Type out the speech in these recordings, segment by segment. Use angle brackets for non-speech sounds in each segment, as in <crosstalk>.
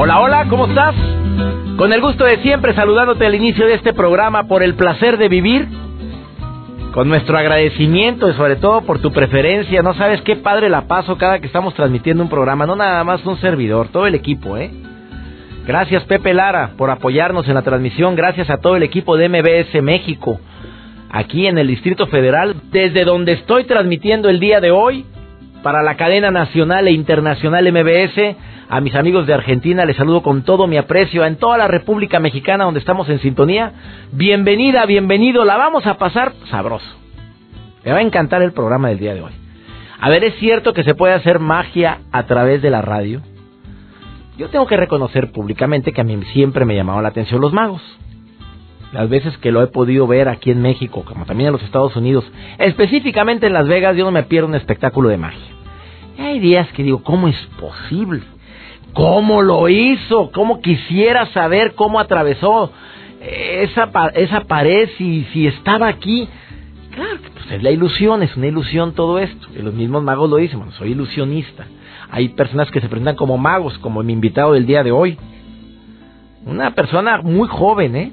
Hola, hola, ¿cómo estás? Con el gusto de siempre saludándote al inicio de este programa por el placer de vivir con nuestro agradecimiento y sobre todo por tu preferencia. No sabes qué padre la paso cada que estamos transmitiendo un programa, no nada más un servidor, todo el equipo, ¿eh? Gracias Pepe Lara por apoyarnos en la transmisión, gracias a todo el equipo de MBS México, aquí en el Distrito Federal, desde donde estoy transmitiendo el día de hoy para la cadena nacional e internacional MBS. A mis amigos de Argentina les saludo con todo mi aprecio. En toda la República Mexicana donde estamos en sintonía, bienvenida, bienvenido. La vamos a pasar sabroso. Me va a encantar el programa del día de hoy. A ver, ¿es cierto que se puede hacer magia a través de la radio? Yo tengo que reconocer públicamente que a mí siempre me llamaban la atención los magos. Las veces que lo he podido ver aquí en México, como también en los Estados Unidos, específicamente en Las Vegas, yo no me pierdo un espectáculo de magia. Hay días que digo, ¿cómo es posible? ¿Cómo lo hizo? ¿Cómo quisiera saber cómo atravesó esa, esa pared si, si estaba aquí? Claro, pues es la ilusión, es una ilusión todo esto. Y los mismos magos lo dicen, bueno, soy ilusionista. Hay personas que se presentan como magos, como mi invitado del día de hoy. Una persona muy joven, ¿eh?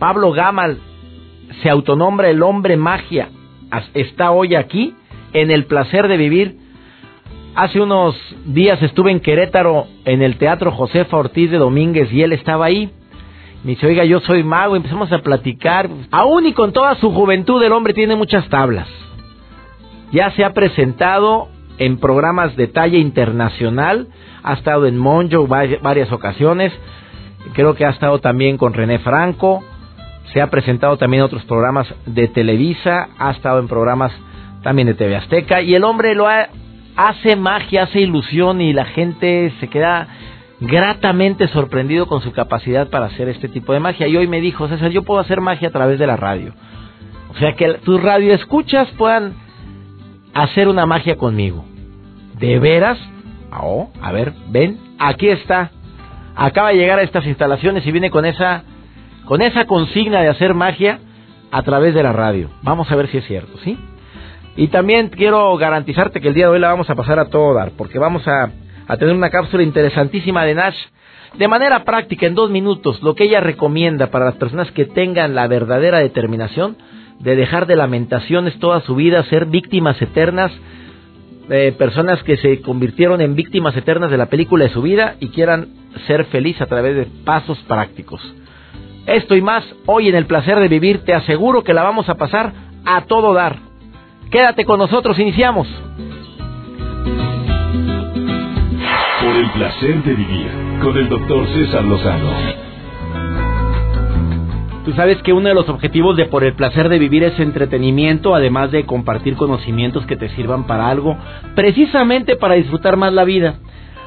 Pablo Gamal se autonombra el hombre magia. Está hoy aquí en el placer de vivir Hace unos días estuve en Querétaro en el Teatro Josefa Ortiz de Domínguez y él estaba ahí. Me dice, oiga, yo soy mago, empezamos a platicar. Aún y con toda su juventud el hombre tiene muchas tablas. Ya se ha presentado en programas de talla internacional, ha estado en Monjo varias ocasiones, creo que ha estado también con René Franco, se ha presentado también en otros programas de Televisa, ha estado en programas también de TV Azteca y el hombre lo ha hace magia, hace ilusión y la gente se queda gratamente sorprendido con su capacidad para hacer este tipo de magia. Y hoy me dijo, César, yo puedo hacer magia a través de la radio. O sea, que tus radioescuchas puedan hacer una magia conmigo. ¿De veras? Oh, a ver, ven, aquí está. Acaba de llegar a estas instalaciones y viene con esa, con esa consigna de hacer magia a través de la radio. Vamos a ver si es cierto, ¿sí? Y también quiero garantizarte que el día de hoy la vamos a pasar a todo dar, porque vamos a, tener una cápsula interesantísima de Nash. De manera práctica, en dos minutos, lo que ella recomienda para las personas que tengan la verdadera determinación de dejar de lamentaciones toda su vida, ser víctimas eternas, eh, personas que se convirtieron en víctimas eternas de la película de su vida y quieran ser feliz a través de pasos prácticos. Esto y más, hoy en el placer de vivir, te aseguro que la vamos a pasar a todo dar. Quédate con nosotros, iniciamos. Por el placer de vivir con el doctor César Lozano. Tú sabes que uno de los objetivos de Por el placer de vivir es entretenimiento, además de compartir conocimientos que te sirvan para algo, precisamente para disfrutar más la vida.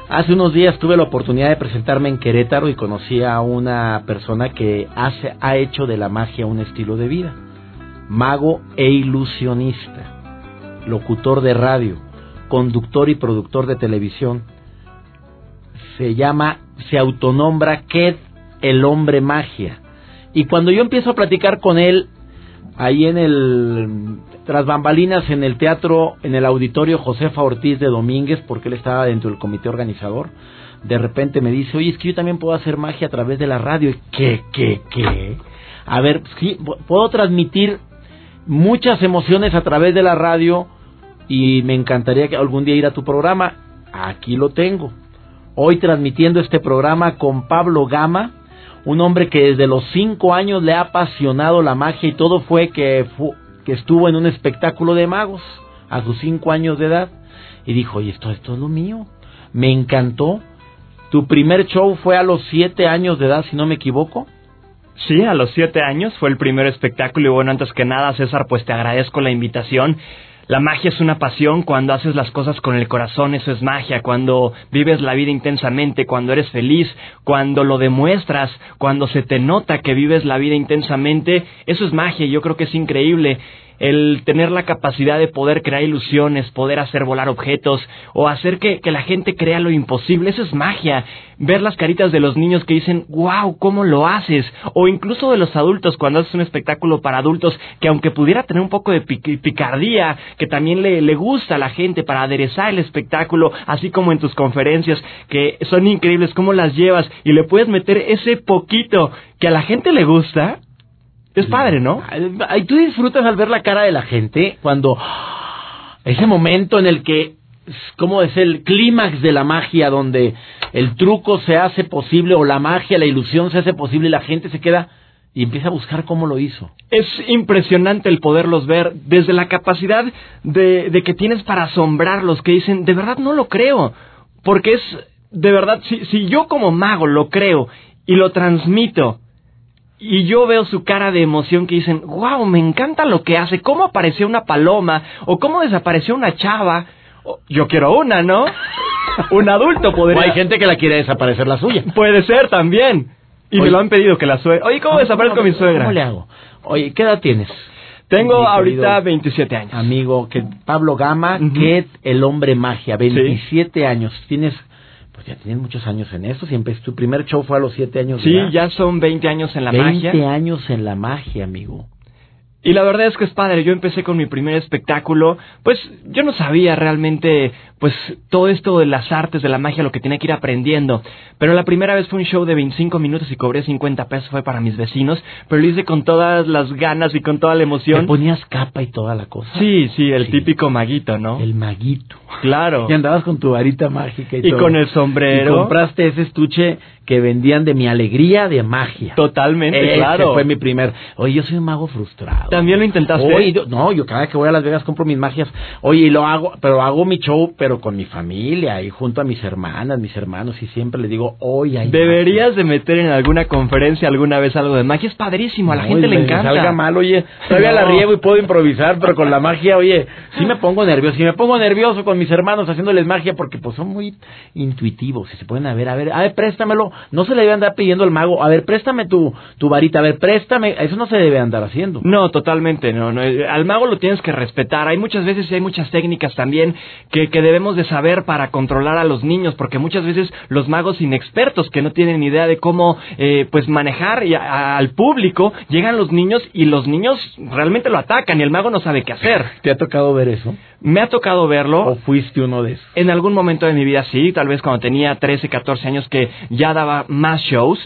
Hace unos días tuve la oportunidad de presentarme en Querétaro y conocí a una persona que hace, ha hecho de la magia un estilo de vida. Mago e ilusionista locutor de radio, conductor y productor de televisión. Se llama, se autonombra Ked el hombre magia. Y cuando yo empiezo a platicar con él, ahí en el, tras bambalinas, en el teatro, en el auditorio Josefa Ortiz de Domínguez, porque él estaba dentro del comité organizador, de repente me dice, oye, es que yo también puedo hacer magia a través de la radio. ¿Qué, qué, qué? A ver, sí, puedo transmitir muchas emociones a través de la radio y me encantaría que algún día ir a tu programa. Aquí lo tengo. Hoy transmitiendo este programa con Pablo Gama, un hombre que desde los cinco años le ha apasionado la magia y todo fue que, que estuvo en un espectáculo de magos a sus cinco años de edad y dijo, y esto, esto es lo mío. Me encantó. Tu primer show fue a los siete años de edad, si no me equivoco. Sí, a los siete años fue el primer espectáculo y bueno, antes que nada, César, pues te agradezco la invitación. La magia es una pasión cuando haces las cosas con el corazón, eso es magia, cuando vives la vida intensamente, cuando eres feliz, cuando lo demuestras, cuando se te nota que vives la vida intensamente, eso es magia, yo creo que es increíble el tener la capacidad de poder crear ilusiones, poder hacer volar objetos o hacer que, la gente crea lo imposible, eso es magia. Ver las caritas de los niños que dicen, wow, ¿cómo lo haces? O incluso de los adultos cuando haces un espectáculo para adultos que aunque pudiera tener un poco de picardía, que también le, le gusta a la gente para aderezar el espectáculo, así como en tus conferencias, que son increíbles, cómo las llevas y le puedes meter ese poquito que a la gente le gusta, es padre, ¿no? Y tú disfrutas al ver la cara de la gente cuando ese momento en el que ¿cómo es el clímax de la magia donde el truco se hace posible o la magia, la ilusión se hace posible y la gente se queda y empieza a buscar cómo lo hizo. Es impresionante el poderlos ver desde la capacidad de, de que tienes para asombrarlos, que dicen, de verdad no lo creo, porque es, de verdad, si, si yo como mago lo creo y lo transmito, y yo veo su cara de emoción que dicen, wow, me encanta lo que hace, cómo apareció una paloma, o cómo desapareció una chava, yo quiero una, ¿no? <laughs> Un adulto podría... O hay gente que la quiere desaparecer la suya. Puede ser también. Y me lo han pedido que la suegra... Oye, ¿cómo desaparezco mi suegra? ¿Cómo le hago? Oye, ¿qué edad tienes? Tengo ahorita 27 años. Amigo, que Pablo Gama, que el hombre magia, 27 años. Tienes pues ya tienes muchos años en eso. Siempre tu primer show fue a los siete años. Sí, ya son 20 años en la magia. 20 años en la magia, amigo. Y la verdad es que es padre. Yo empecé con mi primer espectáculo. Pues yo no sabía realmente, pues todo esto de las artes, de la magia, lo que tenía que ir aprendiendo. Pero la primera vez fue un show de 25 minutos y cobré 50 pesos. Fue para mis vecinos. Pero lo hice con todas las ganas y con toda la emoción. ¿Te ponías capa y toda la cosa? Sí, sí, el típico maguito, ¿no? El maguito. Claro. Y andabas con tu varita mágica y, y con el sombrero. Y compraste ese estuche que vendían de mi alegría de magia. Totalmente, claro. fue mi primer. Oye, yo soy un mago frustrado. ¿También lo intentaste? Oye, no, yo cada vez que voy a Las Vegas compro mis magias. Oye, y lo hago, pero hago mi show, pero con mi familia y junto a mis hermanas, mis hermanos, y siempre les digo, oye, hay Deberías de meter en alguna conferencia alguna vez algo de magia. Es padrísimo, a la gente le encanta. salga mal, oye, todavía la riego y puedo improvisar, pero con la <laughs> magia, oye, sí me pongo nervioso. Si me pongo nervioso con mis hermanos haciéndoles magia, porque pues son muy intuitivos, si se pueden a ver, a ver, a ver, préstamelo no se le debe andar pidiendo al mago, a ver, préstame tu, tu varita, a ver, préstame, eso no se debe andar haciendo. No, totalmente, no, no, al mago lo tienes que respetar. Hay muchas veces y hay muchas técnicas también que, que debemos de saber para controlar a los niños, porque muchas veces los magos inexpertos que no tienen idea de cómo, eh, pues, manejar al público, llegan los niños y los niños realmente lo atacan y el mago no sabe qué hacer. ¿Te ha tocado ver eso? Me ha tocado verlo. ¿O fuiste uno de esos? En algún momento de mi vida sí, tal vez cuando tenía 13, 14 años que ya daba más shows,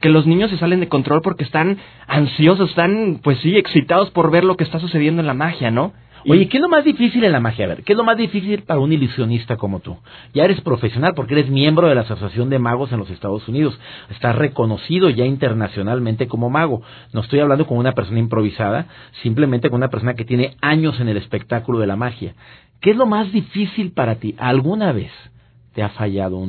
que los niños se salen de control porque están ansiosos, están, pues sí, excitados por ver lo que está sucediendo en la magia, ¿no? Oye, ¿qué es lo más difícil en la magia? A ver, ¿qué es lo más difícil para un ilusionista como tú? Ya eres profesional porque eres miembro de la Asociación de Magos en los Estados Unidos. Estás reconocido ya internacionalmente como mago. No estoy hablando con una persona improvisada, simplemente con una persona que tiene años en el espectáculo de la magia. ¿Qué es lo más difícil para ti? ¿Alguna vez te ha fallado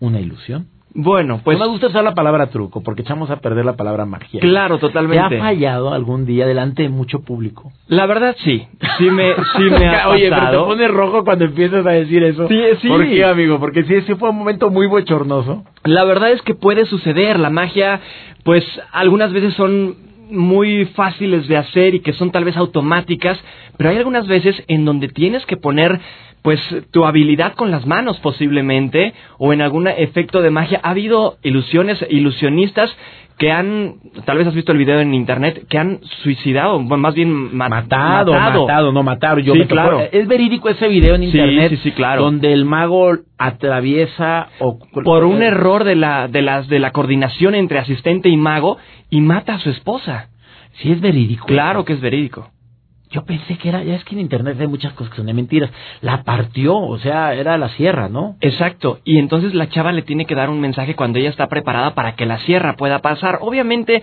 una ilusión? Bueno, pues... No me gusta usar la palabra truco porque echamos a perder la palabra magia. Claro, totalmente. ¿Te ha fallado algún día delante de mucho público? La verdad sí, sí me, sí me <laughs> ha Oye, pero te pones rojo cuando empiezas a decir eso. Sí, sí. ¿Por qué, amigo? Porque sí, sí fue un momento muy bochornoso. La verdad es que puede suceder. La magia, pues algunas veces son muy fáciles de hacer y que son tal vez automáticas, pero hay algunas veces en donde tienes que poner pues tu habilidad con las manos posiblemente o en algún efecto de magia. Ha habido ilusiones, ilusionistas que han, tal vez has visto el video en internet, que han suicidado, más bien matado, matado, no mataron. Yo sí, claro. es verídico ese video en internet, sí, sí, claro. donde el mago atraviesa o por un error de la de las de la coordinación entre asistente y mago y mata a su esposa. Sí es verídico. Claro que es verídico. Yo pensé que era, ya es que en internet hay muchas cosas que son de mentiras. La partió, o sea, era la sierra, ¿no? Exacto. Y entonces la chava le tiene que dar un mensaje cuando ella está preparada para que la sierra pueda pasar. Obviamente,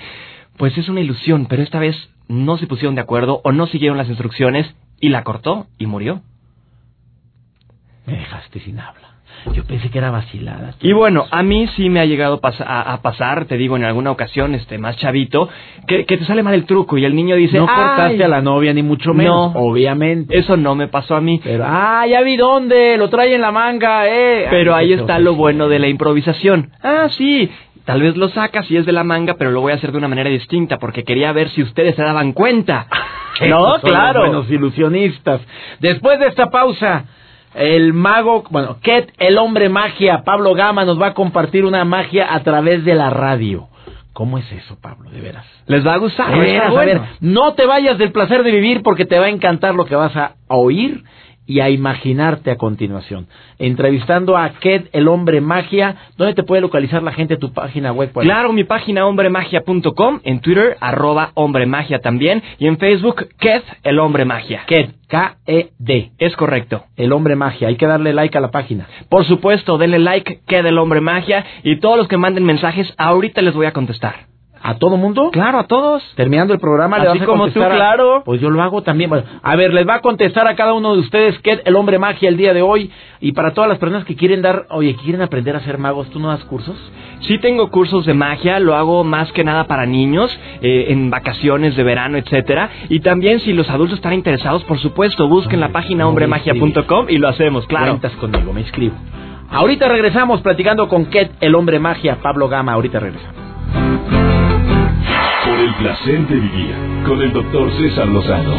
pues es una ilusión, pero esta vez no se pusieron de acuerdo o no siguieron las instrucciones y la cortó y murió. Me dejaste sin habla. Yo pensé que era vacilada. Y bueno, a mí sí me ha llegado pas- a, a pasar, te digo, en alguna ocasión, este, más chavito, que, que te sale mal el truco y el niño dice, no "Ay, cortaste a la novia, ni mucho menos, No. obviamente. Eso no me pasó a mí. Pero, ah, ya vi dónde, lo trae en la manga, eh. Pero Ay, ahí está lo bueno de la improvisación. Ah, sí. Tal vez lo sacas y es de la manga, pero lo voy a hacer de una manera distinta porque quería ver si ustedes se daban cuenta. <laughs> No, son los claro. buenos ilusionistas. Después de esta pausa, el mago, bueno, Ket, el hombre magia, Pablo Gama nos va a compartir una magia a través de la radio. ¿Cómo es eso, Pablo? De veras. Les va a gustar. De va a veras, ver, no te vayas del placer de vivir porque te va a encantar lo que vas a oír y a imaginarte a continuación. Entrevistando a Ket, el hombre magia, ¿dónde te puede localizar la gente tu página web? Claro, mi página hombremagia.com, en Twitter, arroba hombremagia también, y en Facebook, Kev, el hombre magia. Ket, K-E-D, Es correcto. el hombre magia. Hay que darle like a la página. Por supuesto, denle like, Kev, el hombre magia, y todos los que manden mensajes, ahorita les voy a contestar. ¿A todo mundo? Claro, a todos. Terminando el programa, le Así vas a como tú, contestar a- claro. Pues yo lo hago también. Bueno, a ver, les va a contestar a cada uno de ustedes que el hombre magia el día de hoy. Y para todas las personas que quieren dar, oye, que quieren aprender a ser magos, ¿tú no das cursos? Sí tengo cursos de magia, lo hago más que nada para niños, eh, en vacaciones de verano, etcétera. Y también si los adultos están interesados, por supuesto, busquen la página hombremagia.com y lo hacemos, claro. Cuentas conmigo, me inscribo. Ahorita regresamos platicando con Ket, el hombre magia, Pablo Gama. Ahorita regresamos. Por el placer de vivir con el doctor César Lozano.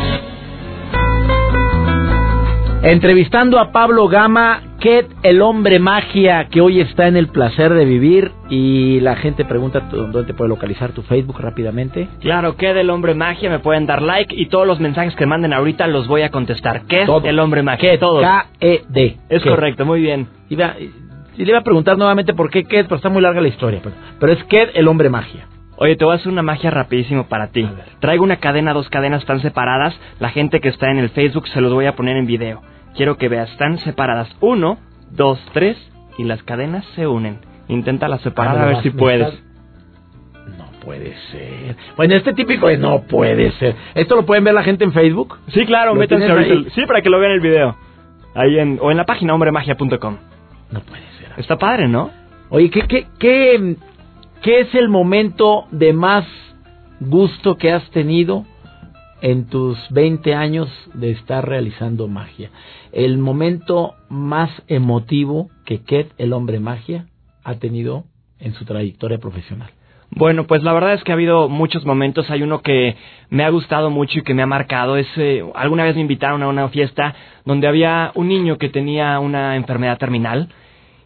Entrevistando a Pablo Gama, Ket, el hombre magia, que hoy está en el placer de vivir. Y la gente pregunta dónde te puede localizar tu Facebook rápidamente. Claro, que del hombre magia me pueden dar like y todos los mensajes que manden ahorita los voy a contestar. ¿Qué es Todo. el hombre magia? Ket, Todos. K-E-D. Es Ket. correcto, muy bien. Iba, y le iba a preguntar nuevamente por qué Ket, pero está muy larga la historia. Pero, pero es Ket, el hombre magia. Oye, te voy a hacer una magia rapidísimo para ti. Traigo una cadena, dos cadenas están separadas. La gente que está en el Facebook se los voy a poner en video. Quiero que veas, están separadas. Uno, dos, tres, y las cadenas se unen. Inténtalas separar Ah, a ver si puedes. No puede ser. Bueno, este típico de no puede ser. ¿Esto lo pueden ver la gente en Facebook? Sí, claro, ¿Lo métanse ahorita. Sí, para que lo vean el video. Ahí en, o en la página hombremagia.com. No puede ser. Está padre, ¿no? Oye, ¿qué, qué, qué, qué es el momento de más gusto que has tenido en tus 20 años de estar realizando magia? El momento más emotivo que Ket, el hombre magia, ha tenido en su trayectoria profesional. Bueno, pues la verdad es que ha habido muchos momentos. Hay uno que me ha gustado mucho y que me ha marcado. Es, eh, alguna vez me invitaron a una fiesta donde había un niño que tenía una enfermedad terminal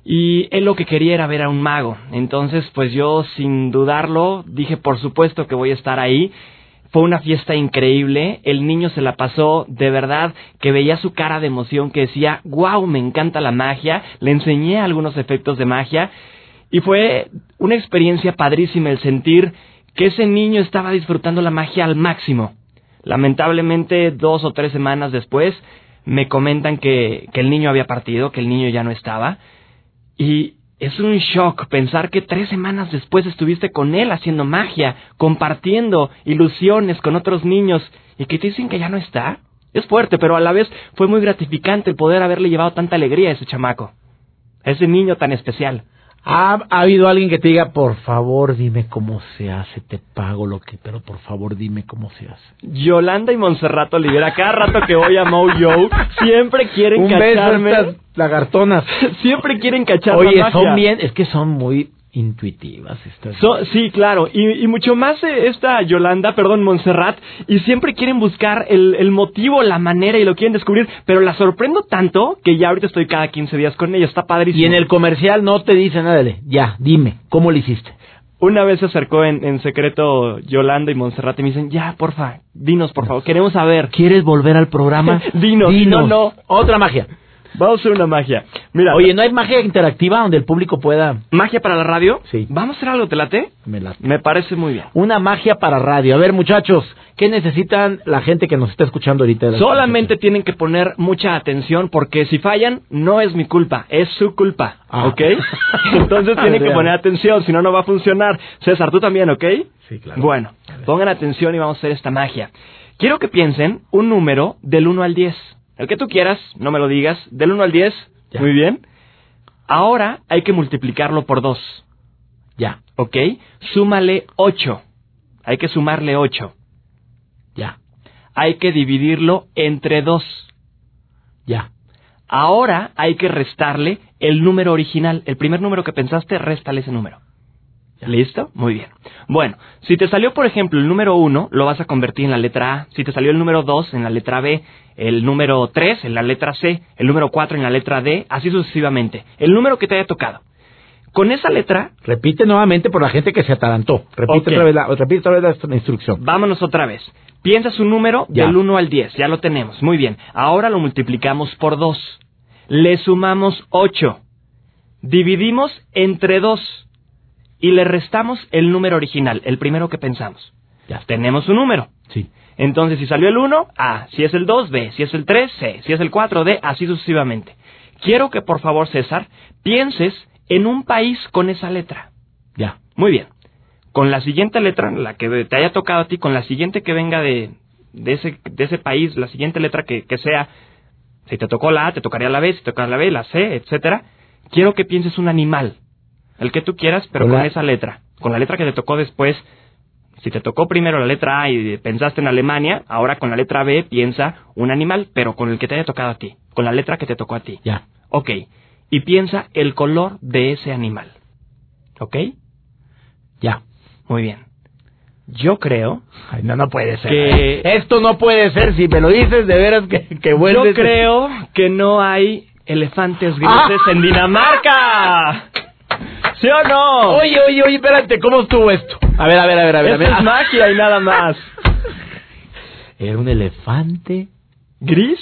y él lo que quería era ver a un mago. Entonces, pues yo sin dudarlo dije, por supuesto que voy a estar ahí. Fue una fiesta increíble. El niño se la pasó de verdad que veía su cara de emoción que decía, wow, me encanta la magia. Le enseñé algunos efectos de magia y fue una experiencia padrísima el sentir que ese niño estaba disfrutando la magia al máximo. Lamentablemente, dos o tres semanas después, me comentan que, que el niño había partido, que el niño ya no estaba. Y es un shock pensar que tres semanas después estuviste con él haciendo magia, compartiendo ilusiones con otros niños y que te dicen que ya no está. Es fuerte, pero a la vez fue muy gratificante el poder haberle llevado tanta alegría a ese chamaco, a ese niño tan especial. ¿Ha, ha habido alguien que te diga, por favor, dime cómo se hace, te pago lo que, pero por favor, dime cómo se hace? Yolanda y Montserrat Olivera, cada rato que voy a Mojo, siempre quieren Un beso a cacharme. estas lagartonas. <laughs> Siempre quieren cachar Oye, son bien, es que son muy intuitivas estas. So- sí, claro, y, y mucho más eh, esta Yolanda, perdón, Montserrat, y siempre quieren buscar el, el motivo, la manera y lo quieren descubrir, pero la sorprendo tanto que ya ahorita estoy cada 15 días con ella, está padrísimo. y en el comercial no te dicen nada, de, ya, dime, ¿cómo lo hiciste? Una vez se acercó en, en secreto Yolanda y Montserrat y me dicen, ya, porfa, dinos, por favor, queremos saber. ¿Quieres volver al programa? <laughs> Dinos, Dinos. no, no. Otra magia. Vamos a hacer una magia. Mira, Oye, ¿no hay magia interactiva donde el público pueda...? magia para la radio. Sí. Vamos a hacer algo, ¿te late? Me la- Me parece muy bien. Una magia para radio. A ver, muchachos, ¿qué necesitan la gente que nos está escuchando ahorita? Solamente tienen que poner mucha atención porque si fallan, no es mi culpa, es su culpa, Ah. ¿ok? <laughs> Entonces tienen que poner atención, si no, no va a funcionar. César, tú también, ¿ok? Sí, claro. Bueno, pongan atención y vamos a hacer esta magia. Quiero que piensen un número del 1 al 10. El que tú quieras, no me lo digas. Del 1 al 10, Ya. muy bien. Ahora hay que multiplicarlo por 2. Ya, ¿Ok? Súmale 8. Hay que sumarle 8. ya, Hay que dividirlo entre 2. ya. Ahora hay que restarle el número original. El primer número que pensaste, réstale ese número. ¿Listo? Muy bien. Bueno, si te salió, por ejemplo, el número 1, lo vas a convertir en la letra A. Si te salió el número 2, en la letra B. El número 3, en la letra C. El número 4, en la letra D. Así sucesivamente. El número que te haya tocado. Con esa letra, Repite nuevamente por la gente que se atarantó. Repite otra vez la, repite otra vez la instrucción. vámonos otra vez. Piensa su número Ya. del 1 al 10. Ya lo tenemos. Muy bien. Ahora lo multiplicamos por 2. Le sumamos 8. Dividimos entre 2. Y le restamos el número original, el primero que pensamos. Ya. Tenemos un número. Sí. Entonces, si salió el 1, A. Si es el 2, B. Si es el 3, C. Si es el 4, D. Así sucesivamente. Quiero que, por favor, César, pienses en un país con esa letra. Ya. Muy bien. Con la siguiente letra, la que te haya tocado a ti, con la siguiente que venga de, de, ese, de ese país, la siguiente letra que, que sea, si te tocó la A, te tocaría la B, si te toca la B, la C, etcétera. Quiero que pienses un animal. El que tú quieras, pero Con esa letra. Con la letra que te tocó después. Si te tocó primero la letra A y pensaste en Alemania, ahora con la letra B piensa un animal, pero con el que te haya tocado a ti. Con la letra que te tocó a ti. Ya. Ok. Y piensa el color de ese animal. ¿Ok? Ya. Muy bien. Yo creo, Ay, no, no puede ser. Que- Esto no puede ser. Si me lo dices, de veras que, que yo vuelves. creo que no hay elefantes grises Ah. en Dinamarca. <laughs> ¿Sí o no? Oye, oye, oye, espérate, ¿cómo estuvo esto? A ver, a ver, a ver, a ver. a ver. es magia y nada más. <laughs> Era un elefante ¿Gris?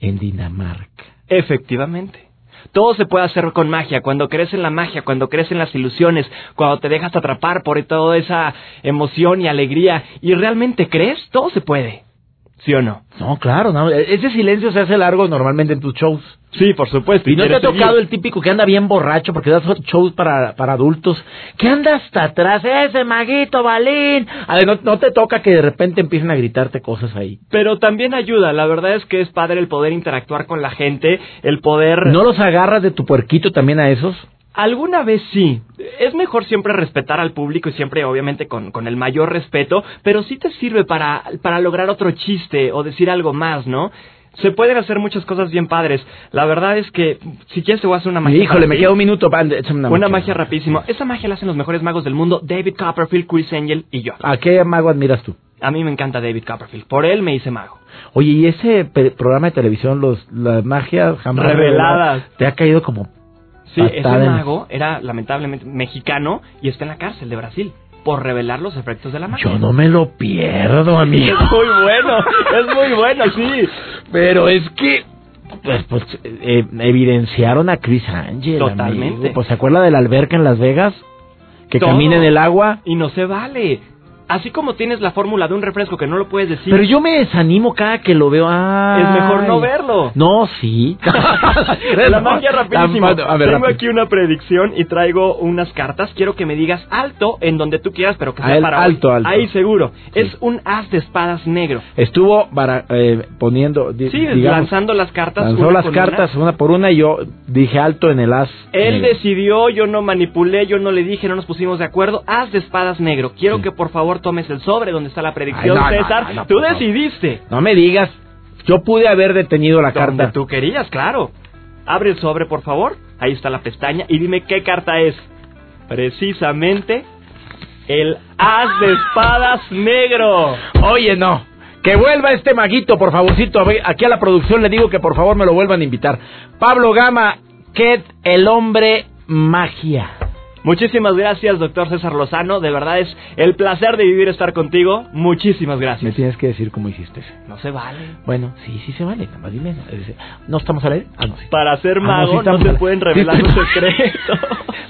en Dinamarca. Efectivamente. Todo se puede hacer con magia. Cuando crees en la magia, cuando crees en las ilusiones, cuando te dejas atrapar por toda esa emoción y alegría y realmente crees, todo se puede. ¿Sí o no? No, claro, no. Ese silencio se hace largo normalmente en tus shows. Sí, por supuesto. ¿Y no te ha seguir. tocado el típico que anda bien borracho porque das shows para, para adultos? Que anda hasta atrás, ese maguito, balín. A ver, no, no te toca que de repente empiecen a gritarte cosas ahí. Pero también ayuda, la verdad es que es padre el poder interactuar con la gente, el poder... ¿No los agarras de tu puerquito también a esos? Alguna vez sí. Es mejor siempre respetar al público y siempre obviamente con, con el mayor respeto, pero sí te sirve para, para lograr otro chiste o decir algo más, ¿no? Se pueden hacer muchas cosas bien padres. La verdad es que, si quieres te voy a hacer una magia. Híjole, me queda un minuto. pa- échame Una, Una, magia rapidísimo. Esa magia la hacen los mejores magos del mundo, David Copperfield, Chris Angel y yo. ¿A qué mago admiras tú? A mí me encanta David Copperfield. Por él me hice mago. Oye, ¿y ese programa de televisión, los las magias jamás Reveladas. te ha caído como Sí, ese en- mago era lamentablemente mexicano y está en la cárcel de Brasil por revelar los efectos de la magia. Yo no me lo pierdo, <laughs> amigo. Es muy bueno, es muy bueno, sí. Pero es que pues, pues eh, evidenciaron a Chris Angel. Totalmente. amigo. Pues se acuerda de la alberca en Las Vegas que Todo. camina en el agua. Y no se vale. Así como tienes la fórmula de un refresco que no lo puedes decir. Pero yo me desanimo cada que lo veo. Ay. Es mejor no verlo. No, sí. <laughs> La magia rapidísimo. La- a ver, Tengo rápido. aquí una predicción y traigo unas cartas. Quiero que me digas alto en donde tú quieras, pero que sea para hoy. alto, alto. Ahí seguro. Sí. Es un as de espadas negro. Estuvo bara- eh, poniendo. di- Sí, digamos, lanzando las cartas. lanzó una las cartas una. por una y yo dije alto en el as. Él negro. decidió, yo no manipulé, yo no le dije, no nos pusimos de acuerdo. Haz de espadas negro. Quiero Sí. que por favor tomes el sobre donde está la predicción, Ay, no, no, César. no, no, tú decidiste. No me digas. Yo pude haber detenido la Donde carta. tú querías, claro. Abre el sobre, por favor. Ahí está la pestaña y dime qué carta es. Precisamente el as de espadas negro. Oye, no. Que vuelva este maguito, por favorcito. Aquí a la producción le digo que por favor me lo vuelvan a invitar. Pablo Gama, Ket, el hombre magia. Muchísimas gracias, doctor César Lozano. De verdad es el placer de vivir estar contigo. Muchísimas Me gracias. tienes que decir cómo hiciste. No se vale. Bueno, sí, sí se vale. Nada más dime. ¿No estamos al aire? Ah, no, sí. Para ser Ah, no, mago sí no, estamos se pueden sí revelar un estamos- secreto.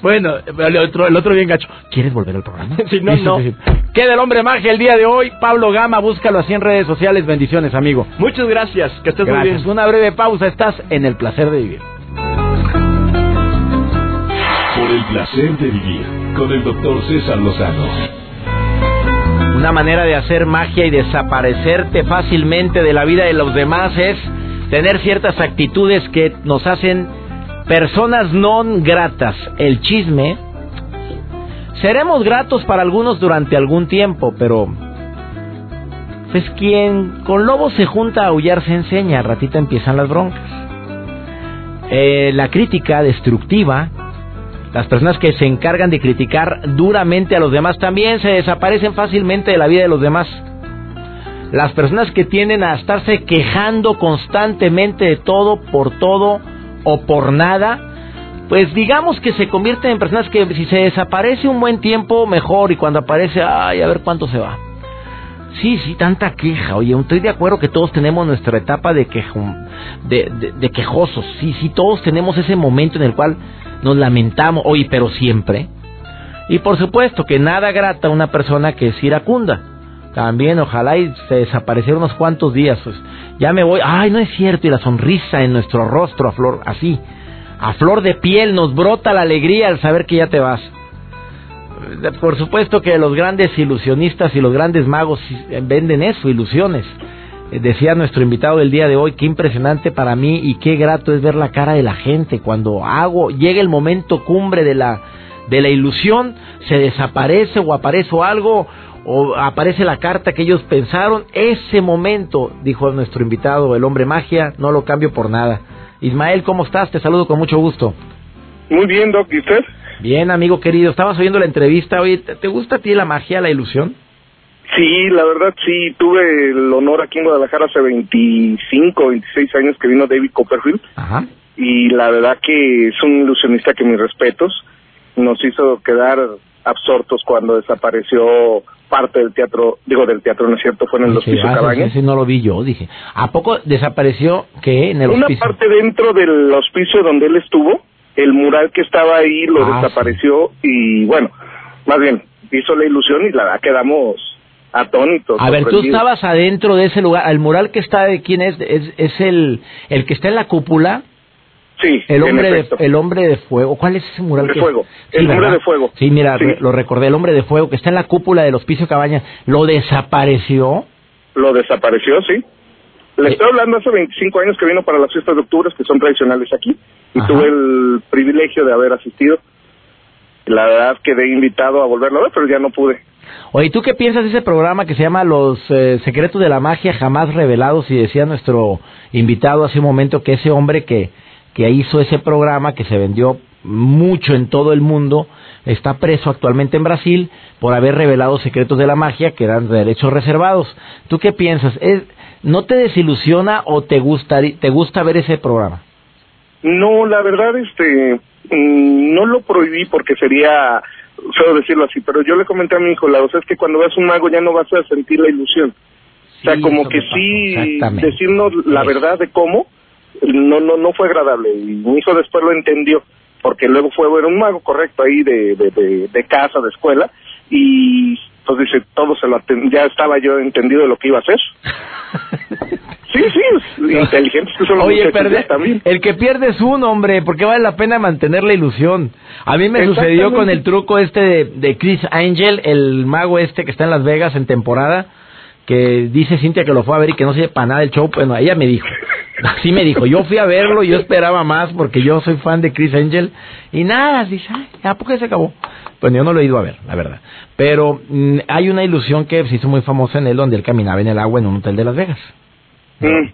Bueno, el otro, el otro bien gacho. ¿Quieres volver al programa? <laughs> Si no, no. dice, Queda el hombre magia el día de hoy. Pablo Gama, búscalo así en redes sociales. Bendiciones, amigo. Muchas gracias. Que estés muy Gracias. bien. Una breve pausa. Estás en el placer de vivir. Por el placer de vivir con el doctor César Lozano. Una manera de hacer magia y desaparecerte fácilmente de la vida de los demás es tener ciertas actitudes que nos hacen personas non gratas, el chisme, seremos gratos para algunos durante algún tiempo, pero pues quien con lobos se junta a aullar se enseña, ratita empiezan las broncas. Eh, la crítica destructiva, las personas que se encargan de criticar duramente a los demás también se desaparecen fácilmente de la vida de los demás. Las personas que tienden a estarse quejando constantemente de todo, por todo o por nada, pues digamos que se convierten en personas que si se desaparece un buen tiempo, mejor, y cuando aparece, ay, a ver cuánto se va. Sí, sí, tanta queja. Oye, estoy de acuerdo que todos tenemos nuestra etapa de, de, quejosos. Sí, sí, todos tenemos ese momento en el cual nos lamentamos. Oye, pero siempre. Y por supuesto que nada grata a una persona que es iracunda. También, ojalá y se desapareciera unos cuantos días. Pues, ya me voy. Ay, no es cierto. Y la sonrisa en nuestro rostro a flor, así. A flor de piel nos brota la alegría al saber que ya te vas por supuesto que los grandes ilusionistas y los grandes magos venden eso, ilusiones. Decía nuestro invitado del día de hoy, qué impresionante para mí y qué grato es ver la cara de la gente cuando hago, llega el momento cumbre de la de la ilusión, se desaparece o aparece algo o aparece la carta que ellos pensaron, ese momento, dijo nuestro invitado, el hombre magia, no lo cambio por nada. Ismael, ¿cómo estás? Te saludo con mucho gusto. Muy bien, Doc, ¿y usted? Bien, amigo querido, estabas oyendo la entrevista. Oye, ¿te gusta a ti la magia, la ilusión? Sí, la verdad sí, tuve el honor aquí en Guadalajara hace 25, 26 años que vino David Copperfield. Ajá. Y la verdad que es un ilusionista que mis respetos. Nos hizo quedar absortos cuando desapareció parte del teatro, digo del teatro, no es cierto, fue en el Hospicio ah, Cabañas. Ese no lo vi yo, dije. ¿A poco desapareció qué en el Una parte dentro del hospicio donde él estuvo, el mural que estaba ahí lo ah, desapareció y bueno, más bien hizo la ilusión y la verdad quedamos atónitos. A ver, tú estabas adentro de ese lugar, el mural que está de quién es, es, el el que está en la cúpula. Sí, el hombre de el hombre de fuego. ¿Cuál es ese mural? De fuego. el hombre de fuego. Sí, mira, lo recordé, el hombre de fuego que está en la cúpula del Hospicio Cabaña, lo desapareció. Lo desapareció, sí. Le estoy hablando hace 25 años que vino para las fiestas de octubre, que son tradicionales aquí, y tuve el privilegio de haber asistido. La verdad quedé invitado a volverlo a ver, pero ya no pude. Oye, ¿tú qué piensas de ese programa que se llama Los eh, Secretos de la Magia Jamás Revelados? Y decía nuestro invitado hace un momento que ese hombre que, que hizo ese programa, que se vendió mucho en todo el mundo, está preso actualmente en Brasil por haber revelado secretos de la magia que eran de derechos reservados. ¿Tú qué piensas? ¿Es, ¿No te desilusiona o te gusta, te gusta ver ese programa? No, la verdad, este, mm, no lo prohibí porque sería feo decirlo así, pero yo le comenté a mi hijo, la cosa es que cuando ves un mago ya no vas a sentir la ilusión. o sea, como que sí, decirnos la verdad de cómo, no, no, no fue agradable. Y mi hijo después lo entendió, porque luego fue ver un mago correcto ahí de, de, de casa, de escuela, y entonces dice, todo se lo ya estaba yo entendido de lo que iba a hacer. <laughs> sí, sí, inteligentes que son los Oye, también. El que pierde es un hombre, porque vale la pena mantener la ilusión. A mí me sucedió con el truco este de, de Chris Angel, el mago este que está en Las Vegas en temporada, que dice Cintia que lo fue a ver y que no sirve para nada el show. Bueno, ella me dijo. <laughs> Así me dijo, yo fui a verlo, yo esperaba más porque yo soy fan de Chris Angel y nada, dice, ay, ¿a poco se acabó? Bueno, yo no lo he ido a ver, la verdad. Pero mm, hay una ilusión que se hizo muy famosa en él, donde él caminaba en el agua en un hotel de Las Vegas. Mm.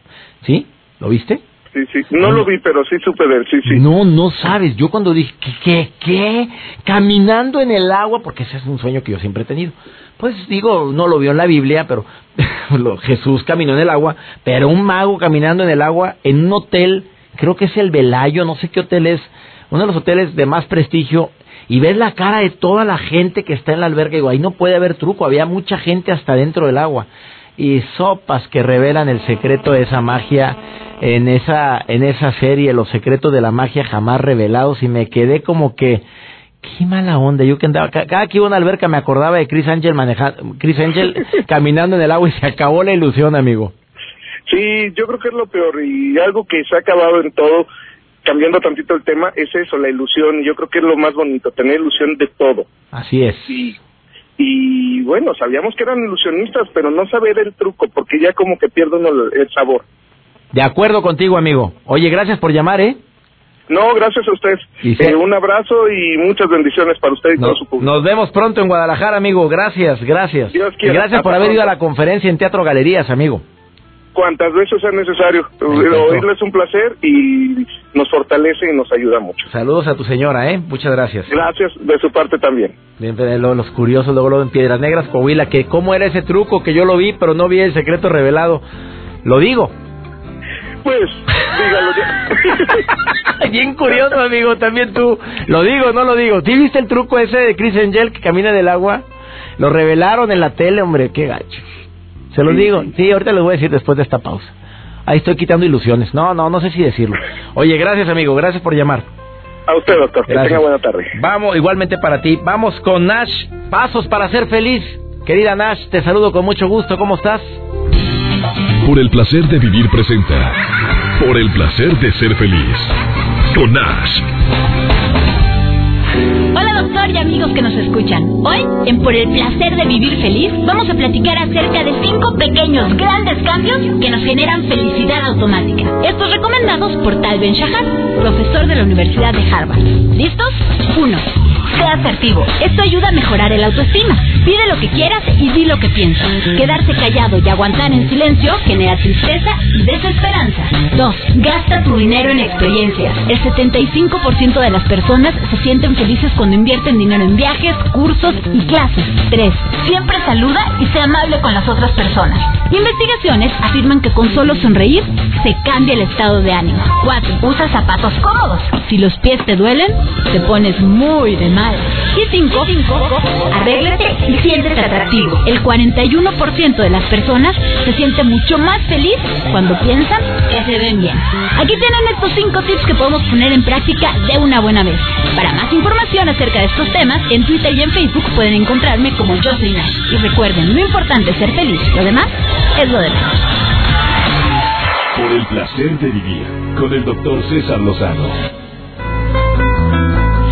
¿Sí? ¿Lo viste? Sí, sí. No lo vi, pero sí supe ver, sí, sí. No, no sabes. Yo cuando dije, ¿qué, qué, qué? Caminando en el agua, porque ese es un sueño que yo siempre he tenido. Pues digo, no lo vio en la Biblia, pero <laughs> Jesús caminó en el agua, pero un mago caminando en el agua en un hotel, creo que es el Velayo, no sé qué hotel es, uno de los hoteles de más prestigio y ves la cara de toda la gente que está en la alberca y digo, ahí no puede haber truco, había mucha gente hasta dentro del agua y sopas que revelan el secreto de esa magia en esa en esa serie Los secretos de la magia jamás revelados y me quedé como que qué mala onda yo que andaba cada que iba a una alberca me acordaba de Chris Angel manejando Chris Angel <laughs> caminando en el agua y se acabó la ilusión amigo sí yo creo que es lo peor y algo que se ha acabado en todo cambiando tantito el tema, es eso, la ilusión. Yo creo que es lo más bonito, tener ilusión de todo. Así es. Y, y bueno, sabíamos que eran ilusionistas, pero no saber el truco, porque ya como que pierde uno el sabor. De acuerdo contigo, amigo. Oye, gracias por llamar, ¿eh? No, gracias a usted. Eh, un abrazo y muchas bendiciones para usted y todo su público. Nos vemos pronto en Guadalajara, amigo. Gracias, gracias. Dios y gracias por haber ido a la conferencia en Teatro Galerías, amigo cuantas veces sea necesario. Oírles es un placer y nos fortalece y nos ayuda mucho. Saludos a tu señora, ¿eh? Muchas gracias. Gracias, de su parte también. Bien, los curiosos luego lo en Piedras Negras, Coahuila, que cómo era ese truco que yo lo vi, pero no vi el secreto revelado. Lo digo. Pues, dígalo ya. <laughs> Bien curioso, amigo, también tú. Lo digo, no lo digo. ¿Sí viste el truco ese de Chris Angel que camina del agua? Lo revelaron en la tele, hombre, qué gacho. Se los digo. Sí, ahorita les voy a decir después de esta pausa. Ahí estoy quitando ilusiones. No, no, no sé si decirlo. Oye, gracias, amigo. Gracias por llamar. A usted, doctor. Que tenga buena tarde. Vamos, igualmente para ti. Vamos con Nash. Pasos para ser feliz. Querida Nash, te saludo con mucho gusto. ¿Cómo estás? Por el placer de vivir presenta. Por el placer de ser feliz. Con Nash. Hola doctor y amigos que nos escuchan. Hoy, en Por el placer de vivir feliz, vamos a platicar acerca de cinco pequeños grandes cambios que nos generan felicidad automática. Estos recomendados por Tal Ben Shahar, profesor de la Universidad de Harvard. ¿Listos? 1. Sea asertivo. Esto ayuda a mejorar el autoestima. Pide lo que quieras y di lo que piensas. Quedarse callado y aguantar en silencio genera tristeza y desesperanza. 2. Gasta tu dinero en experiencias. El 75% de las personas se sienten felices cuando invierten dinero en viajes, cursos y clases. 3. Siempre saluda y sea amable con las otras personas. Investigaciones afirman que con solo sonreír se cambia el estado de ánimo. 4. Usa zapatos cómodos. Si los pies te duelen, te pones muy de mal. Y 5. Arréglate y siéntete atractivo. El 41% de las personas se siente mucho más feliz cuando piensan que se ven bien. Aquí tienen estos 5 tips que podemos poner en práctica de una buena vez. Para más información acerca de estos temas, en Twitter y en Facebook pueden encontrarme como Jocelyn. Y recuerden, lo importante es ser feliz. Lo demás es lo de menos. Por el placer de vivir con el doctor César Lozano.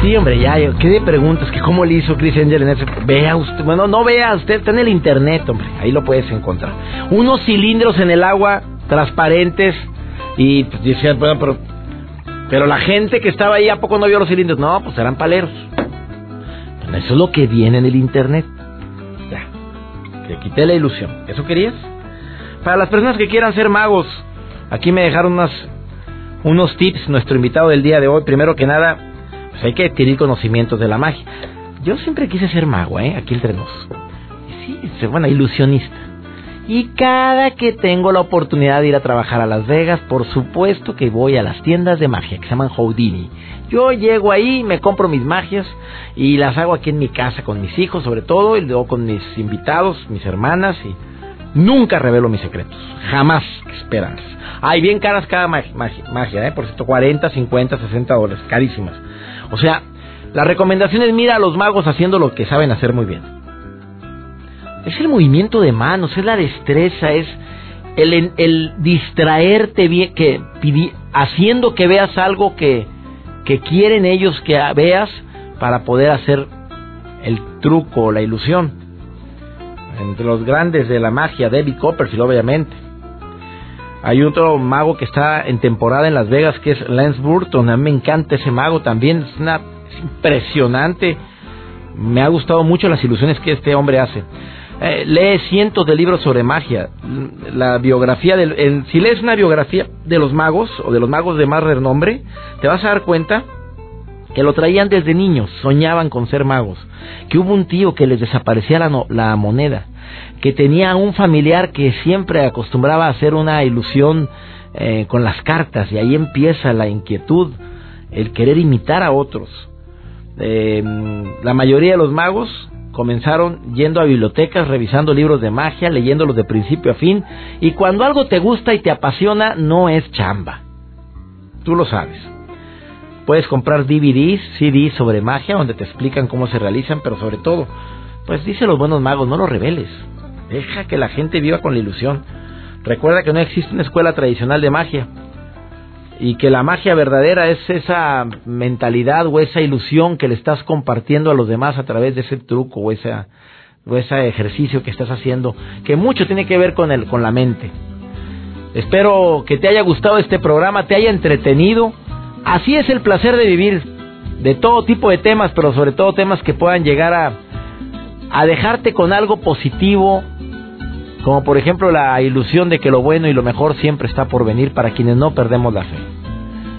Sí, hombre, ya, ¿qué de preguntas? que ¿Cómo le hizo Chris Angel en ese? Vea usted, bueno, no vea usted, está en el internet, hombre, ahí lo puedes encontrar. Unos cilindros en el agua, transparentes, y pues decían, bueno, pero, pero la gente que estaba ahí, ¿a poco no vio los cilindros? No, pues eran paleros. eso es lo que viene en el internet. Ya, te quité la ilusión. ¿Eso querías? Para las personas que quieran ser magos, aquí me dejaron unas, unos tips, nuestro invitado del día de hoy. Primero que nada, pues hay que adquirir conocimientos de la magia. Yo siempre quise ser mago, ¿eh? Aquí entre nos. Sí, ser buena ilusionista. Y cada que tengo la oportunidad de ir a trabajar a Las Vegas, por supuesto que voy a las tiendas de magia que se llaman Houdini. Yo llego ahí, me compro mis magias y las hago aquí en mi casa con mis hijos, sobre todo, y luego con mis invitados, mis hermanas y nunca revelo mis secretos. Jamás esperanzas. Hay bien caras cada magia, magia, ¿eh? Por cierto, 40, 50, 60 dólares, carísimas. O sea, la recomendación es mira a los magos haciendo lo que saben hacer muy bien. Es el movimiento de manos, es la destreza, es el, el distraerte bien, que, haciendo que veas algo que, que quieren ellos que veas para poder hacer el truco o la ilusión. Entre los grandes de la magia, David Copperfield, obviamente. Hay otro mago que está en temporada en Las Vegas que es Lance Burton. A mí me encanta ese mago también. Es, una, impresionante. Me ha gustado mucho las ilusiones que este hombre hace. Eh, lee cientos de libros sobre magia. La biografía del, si lees una biografía de los magos o de los magos de más renombre, te vas a dar cuenta que lo traían desde niños, soñaban con ser magos, que hubo un tío que les desaparecía la, la moneda, que tenía un familiar que siempre acostumbraba a hacer una ilusión eh, con las cartas y ahí empieza la inquietud, el querer imitar a otros. Eh, la mayoría de los magos comenzaron yendo a bibliotecas, revisando libros de magia, leyéndolos de principio a fin, y cuando algo te gusta y te apasiona, no es chamba. Tú lo sabes. Puedes comprar DVDs, CDs sobre magia, donde te explican cómo se realizan, pero sobre todo, pues dice los buenos magos, no lo reveles. Deja que la gente viva con la ilusión. Recuerda que no existe una escuela tradicional de magia y que la magia verdadera es esa mentalidad o esa ilusión que le estás compartiendo a los demás a través de ese truco o, o ese ejercicio que estás haciendo, que mucho tiene que ver con, el, con la mente. Espero que te haya gustado este programa, te haya entretenido Así es el placer de vivir, de todo tipo de temas, pero sobre todo temas que puedan llegar a, dejarte con algo positivo, como por ejemplo la ilusión de que lo bueno y lo mejor siempre está por venir para quienes no perdemos la fe.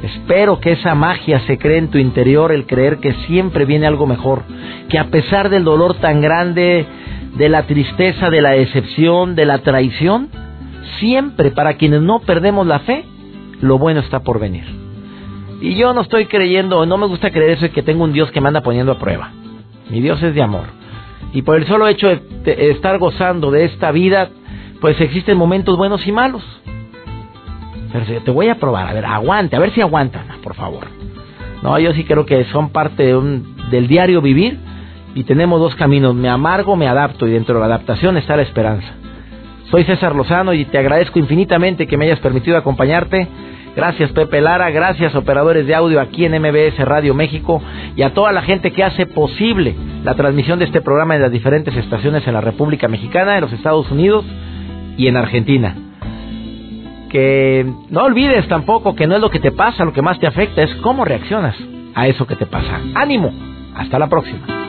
Espero que esa magia se cree en tu interior, el creer que siempre viene algo mejor, que a pesar del dolor tan grande, de la tristeza, de la decepción, de la traición, siempre para quienes no perdemos la fe, lo bueno está por venir. Y yo no estoy creyendo, no me gusta creer eso de que tengo un Dios que me anda poniendo a prueba. Mi Dios es de amor. Y por el solo hecho de estar gozando de esta vida, pues existen momentos buenos y malos. Pero te voy a probar, a ver, aguante, a ver si aguantan, por favor. No, yo sí creo que son parte de un, del diario vivir y tenemos dos caminos, me amargo, me adapto y dentro de la adaptación está la esperanza. Soy César Lozano y te agradezco infinitamente que me hayas permitido acompañarte. Gracias Pepe Lara, gracias operadores de audio aquí en MBS Radio México y a toda la gente que hace posible la transmisión de este programa en las diferentes estaciones en la República Mexicana, en los Estados Unidos y en Argentina que no olvides tampoco que no es lo que te pasa, lo que más te afecta, es cómo reaccionas a eso que te pasa. Ánimo, hasta la próxima.